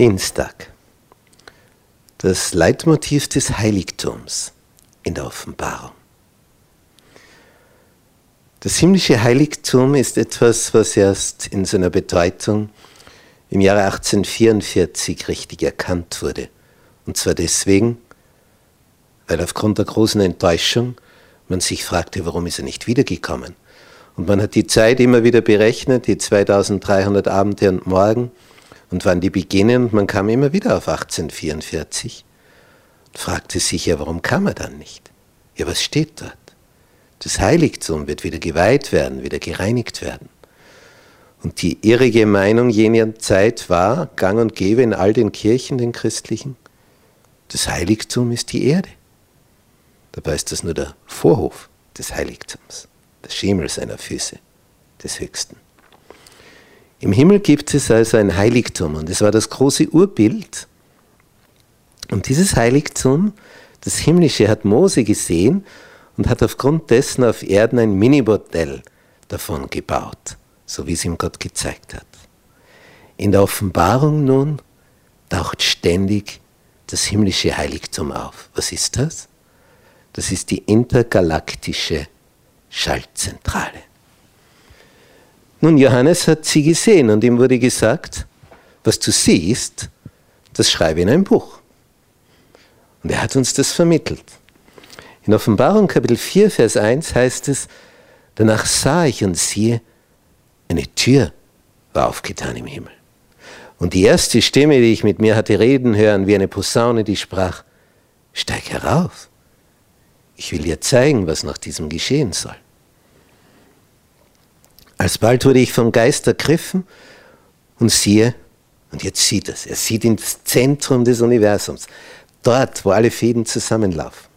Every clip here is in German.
Dienstag. Das Leitmotiv des Heiligtums in der Offenbarung. Das himmlische Heiligtum ist etwas, was erst in seiner Bedeutung im Jahre 1844 richtig erkannt wurde. Und zwar deswegen, weil aufgrund der großen Enttäuschung man sich fragte, warum ist er nicht wiedergekommen. Und man hat die Zeit immer wieder berechnet, die 2300 Abende und Morgen, und wann die beginnen. Und man kam immer wieder auf 1844 und fragte sich ja, warum kam er dann nicht? Ja, was steht dort? Das Heiligtum wird wieder geweiht werden, wieder gereinigt werden. Und die irrige Meinung jener Zeit war, gang und gäbe in all den Kirchen, den christlichen, das Heiligtum ist die Erde. Dabei ist das nur der Vorhof des Heiligtums, der Schemel seiner Füße, des Höchsten. Im Himmel gibt es also ein Heiligtum und es war das große Urbild. Und dieses Heiligtum, das Himmlische, hat Mose gesehen und hat aufgrund dessen auf Erden ein Minimodell davon gebaut, so wie es ihm Gott gezeigt hat. In der Offenbarung nun taucht ständig das himmlische Heiligtum auf. Was ist das? Das ist die intergalaktische Schaltzentrale. Nun, Johannes hat sie gesehen und ihm wurde gesagt, was du siehst, das schreibe in ein Buch. Und er hat uns das vermittelt. In Offenbarung Kapitel 4, Vers 1 heißt es, danach sah ich und siehe, eine Tür war aufgetan im Himmel. Und die erste Stimme, die ich mit mir hatte reden hören, wie eine Posaune, die sprach, steig herauf. Ich will dir zeigen, was nach diesem geschehen soll. Alsbald wurde ich vom Geist ergriffen und siehe, und jetzt sieht es, er sieht ins Zentrum des Universums, dort, wo alle Fäden zusammenlaufen,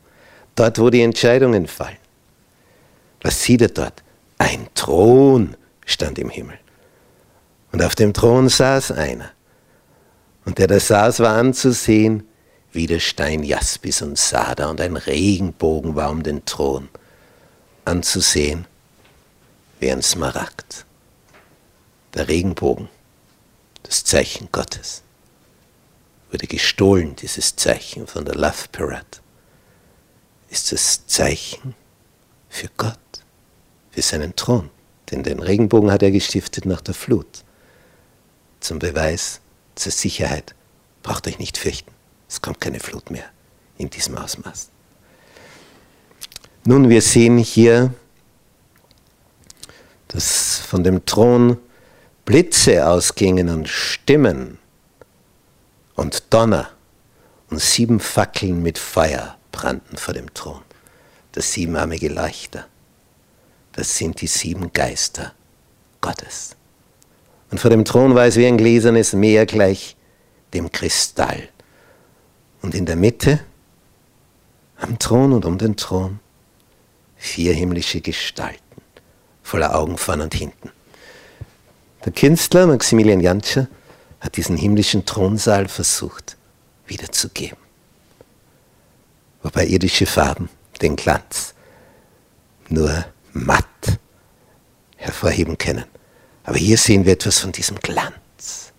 dort, wo die Entscheidungen fallen. Was sieht er dort? Ein Thron stand im Himmel. Und auf dem Thron saß einer. Und der da saß, war anzusehen wie der Stein Jaspis und Sada, und ein Regenbogen war um den Thron anzusehen wie ein Smaragd. Der Regenbogen, das Zeichen Gottes, wurde gestohlen, dieses Zeichen von der Love Parade, ist das Zeichen für Gott, für seinen Thron. Denn den Regenbogen hat er gestiftet nach der Flut. Zum Beweis, zur Sicherheit, braucht euch nicht fürchten. Es kommt keine Flut mehr in diesem Ausmaß. Nun, wir sehen hier dass von dem Thron Blitze ausgingen und Stimmen und Donner und sieben Fackeln mit Feuer brannten vor dem Thron. Das siebenarmige Leuchter, das sind die sieben Geister Gottes. Und vor dem Thron war es wie ein gläsernes Meer gleich dem Kristall. Und in der Mitte, am Thron und um den Thron, vier himmlische Gestalten voller Augen vorn und hinten. Der Künstler Maximilian Jantscher hat diesen himmlischen Thronsaal versucht wiederzugeben. Wobei irdische Farben den Glanz nur matt hervorheben können. Aber hier sehen wir etwas von diesem Glanz.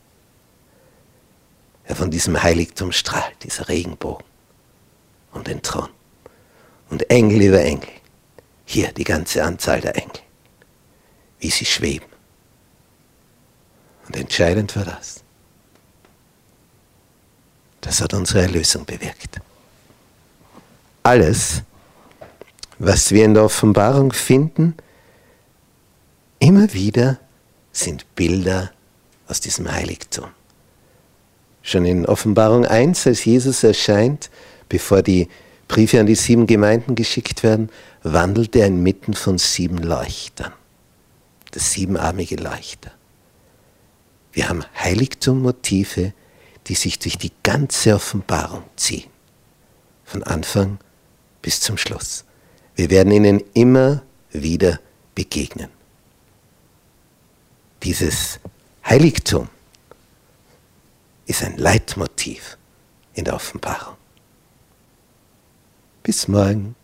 Ja, von diesem Heiligtum strahlt dieser Regenbogen um den Thron. Und Engel über Engel. Hier die ganze Anzahl der Engel wie sie schweben. Und entscheidend war das. Das hat unsere Erlösung bewirkt. Alles, was wir in der Offenbarung finden, immer wieder sind Bilder aus diesem Heiligtum. Schon in Offenbarung 1, als Jesus erscheint, bevor die Briefe an die sieben Gemeinden geschickt werden, wandelt er inmitten von sieben Leuchtern das siebenarmige Leuchter. Wir haben Heiligtummotive, die sich durch die ganze Offenbarung ziehen, von Anfang bis zum Schluss. Wir werden ihnen immer wieder begegnen. Dieses Heiligtum ist ein Leitmotiv in der Offenbarung. Bis morgen.